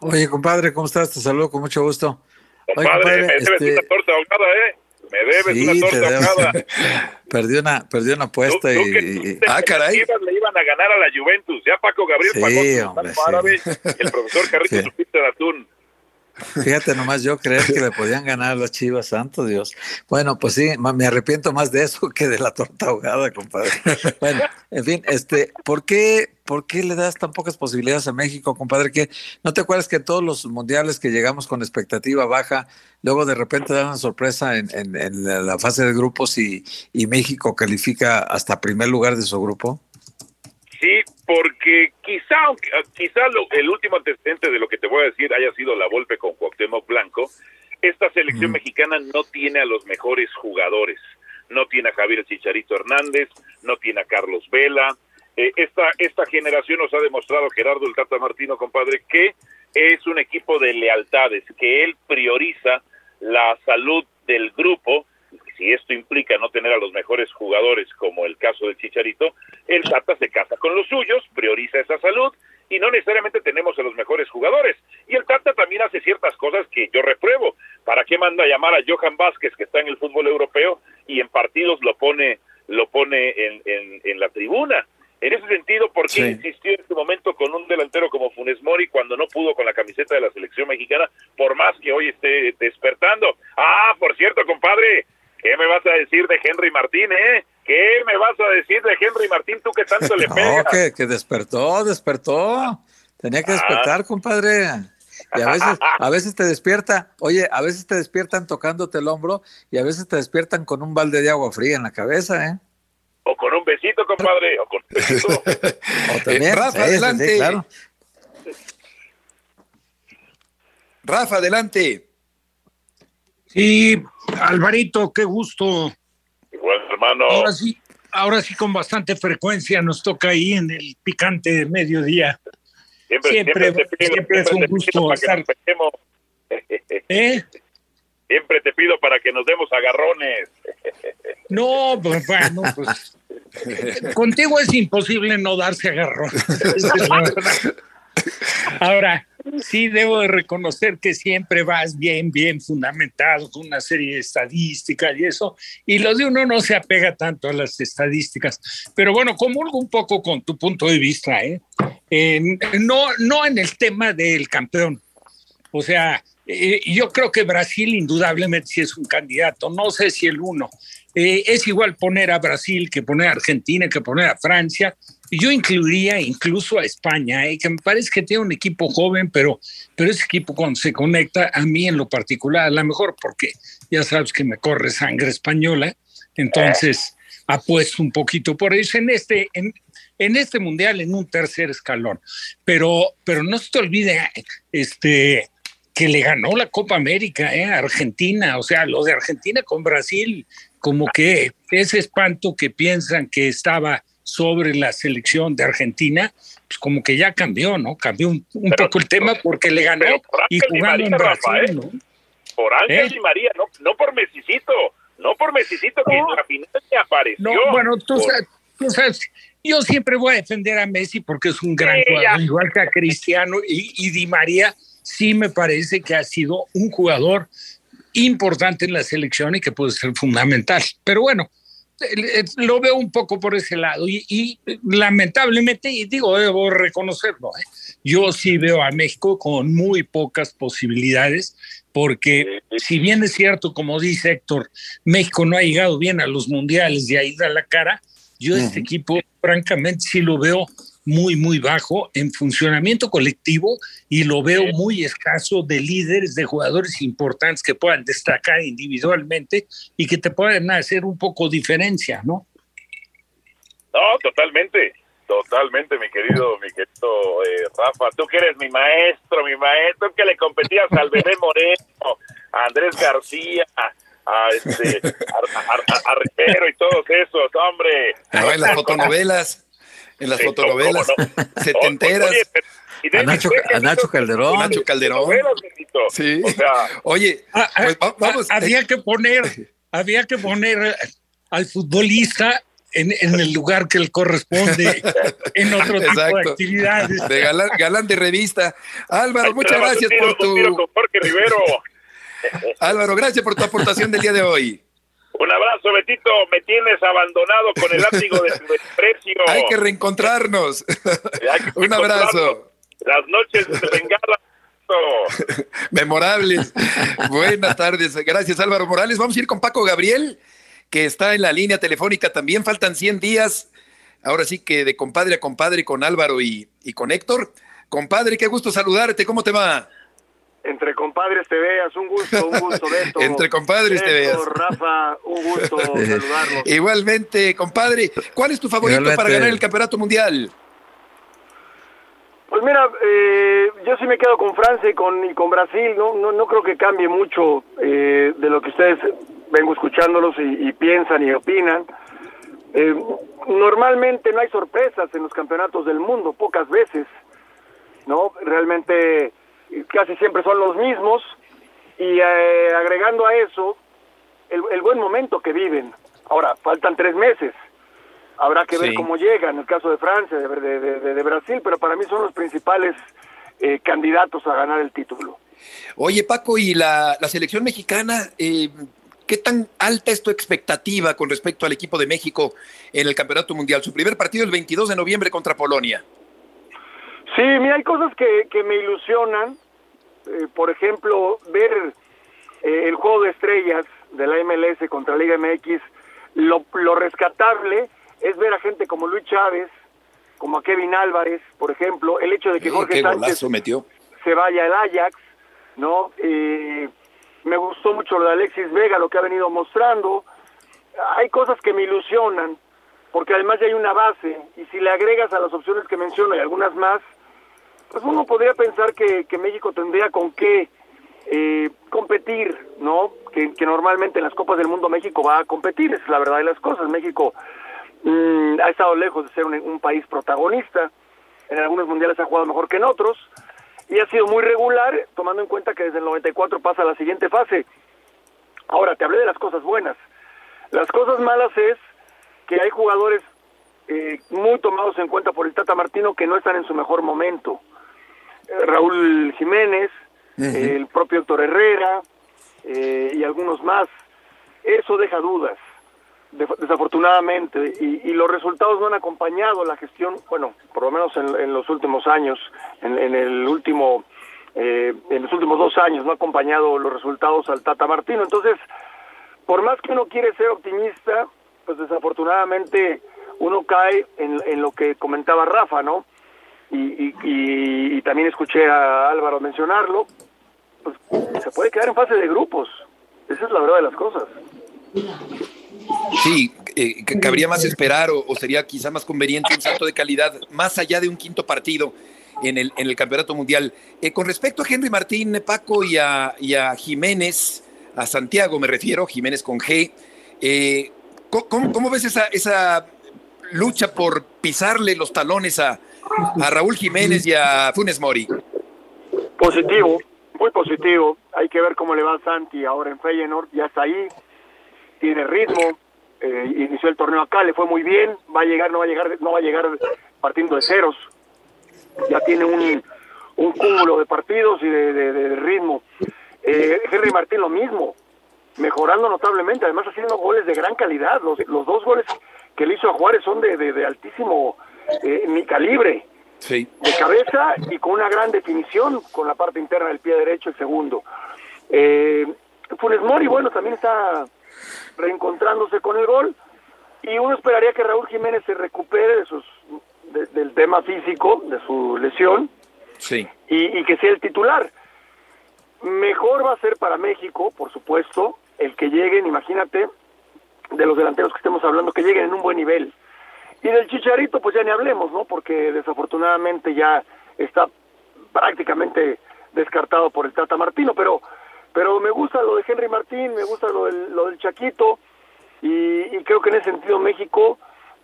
Speaker 3: Oye, compadre, ¿cómo estás? Te saludo con mucho gusto.
Speaker 22: Compadre, me debes este una torta ahogada, ¿eh? Me debes una torta ahogada.
Speaker 3: perdí una, perdí una apuesta y,
Speaker 22: Ah, caray. Le iban a ganar a la Juventus. Ya Paco Gabriel sí, pagó hombre, árabe, el profesor Carritos sí. de Atún.
Speaker 3: Fíjate nomás yo creer que le podían ganar las Chivas, santo Dios. Bueno, pues sí, me arrepiento más de eso que de la torta ahogada, compadre. Bueno, en fin, este, ¿por qué, ¿por qué le das tan pocas posibilidades a México, compadre? Que no te acuerdas que todos los mundiales que llegamos con expectativa baja, luego de repente dan una sorpresa en, en, la fase de grupos y México califica hasta primer lugar de su grupo?
Speaker 22: Sí, porque quizá, quizá el último antecedente de lo que te voy a decir haya sido la golpe con Cuauhtémoc Blanco. Esta selección mexicana no tiene a los mejores jugadores. No tiene a Javier Chicharito Hernández, no tiene a Carlos Vela. Eh, esta, esta generación nos ha demostrado, Gerardo el Tata Martino, compadre, que es un equipo de lealtades, que él prioriza la salud del grupo si esto implica no tener a los mejores jugadores, como el caso del Chicharito, el Tata se casa con los suyos, prioriza esa salud y no necesariamente tenemos a los mejores jugadores. Y el Tata también hace ciertas cosas que yo repruebo. ¿Para qué manda a llamar a Johan Vázquez, que está en el fútbol europeo, y en partidos lo pone, lo pone en, en, la tribuna? En ese sentido, ¿por qué insistió en este momento con un delantero como Funes Mori cuando no pudo con la camiseta de la selección mexicana, por más que hoy esté despertando? Ah, por cierto, compadre, ¿Qué me vas a decir de Henry Martín, eh? ¿Qué me vas a decir de Henry Martín, tú que tanto le pegas?
Speaker 3: No, que, que despertó, despertó. Tenía que despertar, compadre. Y a veces, a veces te despierta, oye, a veces te despiertan tocándote el hombro y a veces te despiertan con un balde de agua fría en la cabeza, ¿eh?
Speaker 22: O con un besito, compadre, o con un besito.
Speaker 3: O también,
Speaker 2: Rafa,
Speaker 3: sí,
Speaker 2: adelante.
Speaker 3: sí, claro.
Speaker 2: Rafa, adelante.
Speaker 14: Sí, Alvarito, qué gusto.
Speaker 22: Igual, hermano.
Speaker 14: Ahora sí, ahora sí con bastante frecuencia nos toca ahí en el picante de mediodía.
Speaker 22: Siempre,
Speaker 14: Siempre-
Speaker 22: siempre, te pido,
Speaker 14: siempre es un gusto
Speaker 22: para que
Speaker 14: estar-. ¿Eh?
Speaker 22: Siempre te pido para que nos demos agarrones.
Speaker 14: No, pues bueno, pues contigo es imposible no darse agarrón. Ahora, sí debo de reconocer que siempre vas bien, bien fundamentado con una serie de estadísticas y eso, y lo de uno no se apega tanto a las estadísticas. Pero bueno, comulgo un poco con tu punto de vista, ¿eh? No, no en el tema del campeón. O sea, eh, yo creo que Brasil indudablemente sí es un candidato, no sé si el uno. Eh, es igual poner a Brasil que poner a Argentina, que poner a Francia. Yo incluiría incluso a España, eh, que me parece que tiene un equipo joven, pero, pero ese equipo cuando se conecta, a mí en lo particular, a lo mejor porque ya sabes que me corre sangre española, entonces apuesto un poquito por eso en este, en, en este mundial, en un tercer escalón. Pero, pero no se te olvide este, que le ganó la Copa América eh, Argentina, o sea, lo de Argentina con Brasil, como que ese espanto que piensan que estaba sobre la selección de Argentina, pues como que ya cambió, ¿no? Cambió un, un poco el tema porque le ganó
Speaker 22: por
Speaker 14: y jugando en Brasil,
Speaker 22: ¿eh?
Speaker 14: ¿no?
Speaker 22: Por Ángel
Speaker 14: ¿Eh?
Speaker 22: y María, no, no por Mesicito, no por Mesicito que en la final se apareció.
Speaker 14: No, bueno, tú
Speaker 22: Por-
Speaker 14: sabes, tú sabes, yo siempre voy a defender a Messi porque es un gran
Speaker 22: Sí,
Speaker 14: jugador,
Speaker 22: ya.
Speaker 14: igual que a Cristiano y, y Di María, sí me parece que ha sido un jugador importante en la selección y que puede ser fundamental. Pero bueno, lo veo un poco por ese lado y, y, lamentablemente, y digo, debo reconocerlo, ¿eh? yo sí veo a México con muy pocas posibilidades porque si bien es cierto, como dice Héctor, México no ha llegado bien a los mundiales y ahí da la cara, yo este equipo francamente sí lo veo muy, muy bajo en funcionamiento colectivo y lo veo muy escaso de líderes, de jugadores importantes que puedan destacar individualmente y que te puedan hacer un poco diferencia, ¿no?
Speaker 22: No, totalmente, totalmente, mi querido, mi querido eh, Rafa. Tú que eres mi maestro, mi maestro, que le competías al bebé Moreno, a Andrés García, a, este, a, a- a- a Rivero y todos esos, hombre.
Speaker 2: En las fotonovelas, en las
Speaker 22: Sí,
Speaker 2: fotonovelas
Speaker 22: ¿cómo
Speaker 2: setenteras.
Speaker 22: Oye, pero- y
Speaker 3: A Nacho,
Speaker 22: Beckham
Speaker 3: a Nacho Calderón.
Speaker 2: Nacho Calderón.
Speaker 22: novelas, Benito.
Speaker 2: Sí.
Speaker 22: O sea,
Speaker 2: Oye,
Speaker 14: Ah, ah,
Speaker 2: pues vamos.
Speaker 14: ah, había que poner, había que poner al futbolista en, en el lugar que le corresponde en otro tipo de actividades.
Speaker 2: De galán, galán de revista. Álvaro,
Speaker 22: Ay,
Speaker 2: muchas gracias
Speaker 22: tiro,
Speaker 2: por
Speaker 22: un tiro
Speaker 2: tu.
Speaker 22: con Jorge Rivero.
Speaker 2: Álvaro, gracias por tu aportación del día de hoy.
Speaker 22: Un abrazo, Betito. Me tienes abandonado con el látigo de tu desprecio.
Speaker 2: Hay que reencontrarnos.
Speaker 22: Hay que
Speaker 2: Un abrazo.
Speaker 22: Las noches de Bengala.
Speaker 2: Memorables. Buenas tardes. Gracias, Álvaro Morales. Vamos a ir con Paco Gabriel, que está en la línea telefónica también. Faltan 100 días. Ahora sí que de compadre a compadre con Álvaro y, y con Héctor. Compadre, qué gusto saludarte. ¿Cómo te va?
Speaker 23: Entre compadres te veas, un gusto, un gusto, Beto.
Speaker 2: Entre compadres te veas.
Speaker 23: Rafa, un gusto saludarlos.
Speaker 2: Igualmente, compadre. ¿Cuál es tu favorito
Speaker 23: Igualmente.
Speaker 2: para ganar el campeonato mundial?
Speaker 23: Pues mira, eh, yo sí me quedo con Francia y con, y con Brasil, ¿no? No, no creo que cambie mucho eh, de lo que ustedes vengo escuchándolos y, y piensan y opinan. Eh, normalmente no hay sorpresas en los campeonatos del mundo, pocas veces, ¿no? Realmente eh, casi siempre son los mismos y eh, agregando a eso el, el buen momento que viven. Ahora, faltan tres meses. Habrá que ver
Speaker 2: Sí.
Speaker 23: cómo llega en el caso de Francia, de, de- de- de Brasil, pero para mí son los principales eh, candidatos a ganar el título.
Speaker 2: Oye, Paco, ¿y la, la selección mexicana? eh, ¿Qué tan alta es tu expectativa con respecto al equipo de México en el campeonato mundial? Su primer partido el 22 de noviembre contra Polonia.
Speaker 23: Sí, mira, hay cosas que, que me ilusionan. Eh, por ejemplo, ver eh, el juego de estrellas de la MLS contra Liga MX, lo, lo rescatable es ver a gente como Luis Chávez, como a Kevin Álvarez, por ejemplo, el hecho de que Jorge Sánchez
Speaker 2: metió.
Speaker 23: se vaya al Ajax, ¿no? Eh, me gustó mucho lo de Alexis Vega, lo que ha venido mostrando. Hay cosas que me ilusionan, porque además ya hay una base, y si le agregas a las opciones que menciono y algunas más, pues uno podría pensar que, que México tendría con qué eh, competir, ¿no? Que, normalmente en las Copas del Mundo México va a competir, es la verdad de las cosas. México mm, ha estado lejos de ser un, un país protagonista, en algunos mundiales ha jugado mejor que en otros, y ha sido muy regular, tomando en cuenta que desde el 94 pasa a la siguiente fase. Ahora, te hablé de las cosas buenas. Las cosas malas es que hay jugadores eh, muy tomados en cuenta por el Tata Martino que no están en su mejor momento. Raúl Jiménez, el propio Héctor Herrera eh, y algunos más. Eso deja dudas, de- desafortunadamente, y, y los resultados no han acompañado la gestión, bueno, por lo menos en, en los últimos años, en, en el último, eh, en los últimos dos años no ha acompañado los resultados al Tata Martino. Entonces, por más que uno quiere ser optimista, pues desafortunadamente uno cae en, en lo que comentaba Rafa, ¿no? Y, y, y- también escuché a Álvaro mencionarlo, pues se puede quedar en fase de grupos. Esa es la verdad de las cosas.
Speaker 2: Sí, eh, cabría más esperar o, sería quizá más conveniente un salto de calidad más allá de un quinto partido en el, en el Campeonato Mundial. Eh, con respecto a Henry Martín, Paco y a, y a Jiménez, a Santiago me refiero, Jiménez con G, eh, ¿cómo- ¿cómo, cómo ves esa, esa lucha por pisarle los talones a, a Raúl Jiménez y a Funes Mori?
Speaker 23: Positivo, muy positivo. Hay que ver cómo le va Santi ahora en Feyenoord. Ya está ahí, tiene ritmo. eh, inició el torneo acá, le fue muy bien. Va a llegar, no va a llegar, no va a llegar partiendo de ceros. Ya tiene un, un cúmulo de partidos y de, ritmo. Eh, Henry Martín lo mismo, mejorando notablemente, además haciendo goles de gran calidad. Los, los dos goles que le hizo a Juárez son de- de altísimo eh, ni calibre
Speaker 2: Sí.
Speaker 23: de cabeza y con una gran definición con la parte interna del pie derecho el segundo. Eh, Funes Mori, bueno, también está reencontrándose con el gol y uno esperaría que Raúl Jiménez se recupere de sus de- del tema físico, de su lesión
Speaker 2: Sí.
Speaker 23: y, y que sea el titular. Mejor va a ser para México, por supuesto, el que lleguen, imagínate, de los delanteros que estemos hablando, que lleguen en un buen nivel. Y del Chicharito, pues ya ni hablemos, ¿no? Porque desafortunadamente ya está prácticamente descartado por el Tata Martino, pero pero me gusta lo de Henry Martín, me gusta lo del, lo del Chaquito, y, y creo que en ese sentido México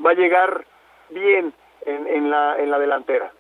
Speaker 23: va a llegar bien en, en, la, en la delantera.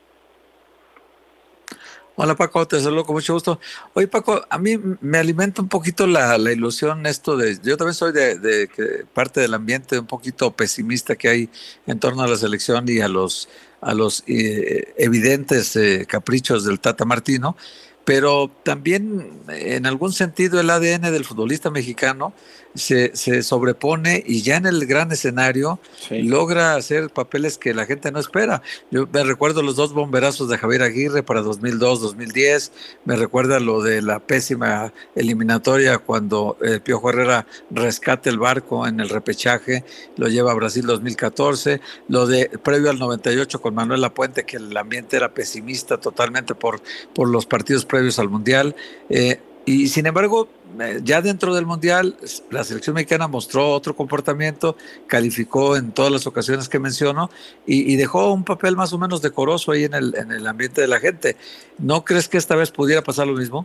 Speaker 3: Hola Paco, te saludo con mucho gusto. Oye Paco, a mí me alimenta un poquito la, ilusión esto de, yo también soy de, parte del ambiente un poquito pesimista que hay en torno a la selección y a los, a los eh, evidentes eh, caprichos del Tata Martino, pero también en algún sentido el ADN del futbolista mexicano se, se sobrepone y ya en el gran escenario logra hacer papeles que la gente no espera. Yo me recuerdo los dos bomberazos de Javier Aguirre para 2002-2010, me recuerda lo de la pésima eliminatoria cuando eh, Piojo Herrera rescate el barco en el repechaje, lo lleva a Brasil 2014, lo de previo al 98 con Manuel Lapuente, que el ambiente era pesimista totalmente por, por los partidos previos al Mundial. Eh, y sin embargo, eh, ya dentro del Mundial, la selección mexicana mostró otro comportamiento, calificó en todas las ocasiones que menciono y, y dejó un papel más o menos decoroso ahí en el, en el ambiente de la gente. ¿No crees que esta vez pudiera pasar lo mismo?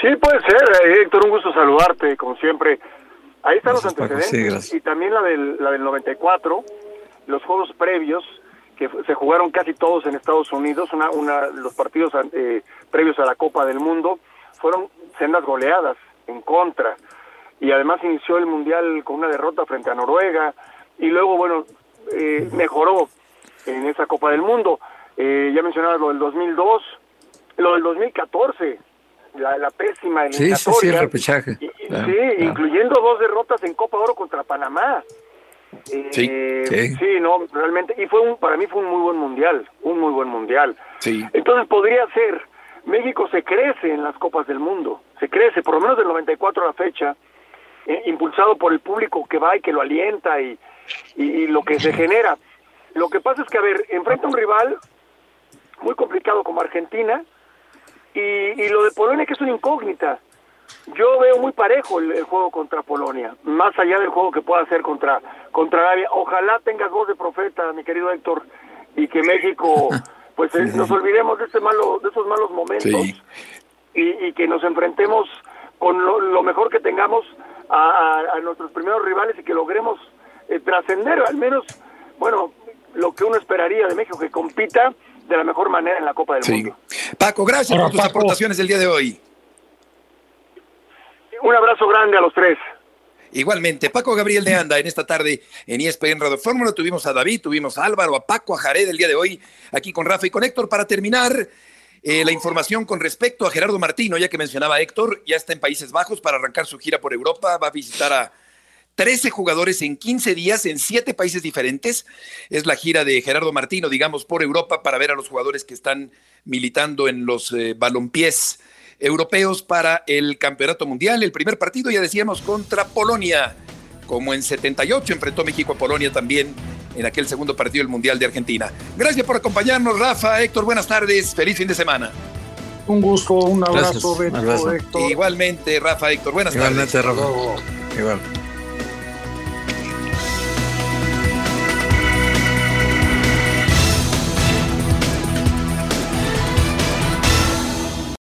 Speaker 23: Sí, puede ser, eh, Héctor, un gusto saludarte, como siempre. Ahí están
Speaker 3: Gracias,
Speaker 23: los antecedentes
Speaker 3: Sí,
Speaker 23: y también la del, la del 94, los juegos previos que se jugaron casi todos en Estados Unidos, una, una, los partidos eh, previos a la Copa del Mundo fueron sendas goleadas en contra y además inició el Mundial con una derrota frente a Noruega y luego, bueno, eh, mejoró en esa Copa del Mundo. Eh, ya mencionabas lo del 2002, lo del 2014, la, la pésima
Speaker 3: Sí, sí,
Speaker 23: eliminatoria.
Speaker 3: sí, el repechaje.
Speaker 23: Sí,
Speaker 3: Claro, claro.
Speaker 23: incluyendo dos derrotas en Copa Oro contra Panamá. Eh,
Speaker 2: Sí,
Speaker 3: sí.
Speaker 23: sí, no, realmente, y fue un, para mí fue un muy buen mundial, un muy buen mundial.
Speaker 2: Sí.
Speaker 23: Entonces podría ser, México se crece en las Copas del Mundo, se crece, por lo menos del 94 a la fecha, eh, impulsado por el público que va y que lo alienta y, lo que se genera. Lo que pasa es que, a ver, enfrenta a un rival muy complicado como Argentina y, lo de Polonia que es una incógnita. Yo veo muy parejo el, juego contra Polonia, más allá del juego que pueda hacer contra, contra Arabia. Ojalá tengas voz de profeta, mi querido Héctor, y que México, pues eh, nos olvidemos de, ese malo, de esos malos momentos y, y, que nos enfrentemos con lo, mejor que tengamos a, a, nuestros primeros rivales y que logremos eh, trascender, al menos, bueno, lo que uno esperaría de México, que compita de la mejor manera en la Copa del Mundo.
Speaker 2: Paco, gracias por tus aportaciones el día de hoy.
Speaker 23: Un abrazo grande a los tres.
Speaker 2: Igualmente, Paco Gabriel de Anda, en esta tarde en ESPN Radio Fórmula tuvimos a David, tuvimos a Álvaro, a Paco, a Jared el día de hoy, aquí con Rafa y con Héctor. Para terminar, eh, la información con respecto a Gerardo Martino, ya que mencionaba Héctor, ya está en Países Bajos para arrancar su gira por Europa, va a visitar a 13 jugadores en 15 días en 7 países diferentes. Es la gira de Gerardo Martino, digamos, por Europa para ver a los jugadores que están militando en los eh, balompiés europeos para el Campeonato Mundial. El primer partido, ya decíamos, contra Polonia. Como en 78 enfrentó México a Polonia también en aquel segundo partido del Mundial de Argentina. Gracias por acompañarnos, Rafa, Héctor, buenas tardes, feliz fin de semana.
Speaker 14: Un gusto, un abrazo, Héctor.
Speaker 2: Igualmente, Rafa, Héctor, buenas
Speaker 3: Igualmente,
Speaker 2: tardes.
Speaker 3: Rafa. Igual.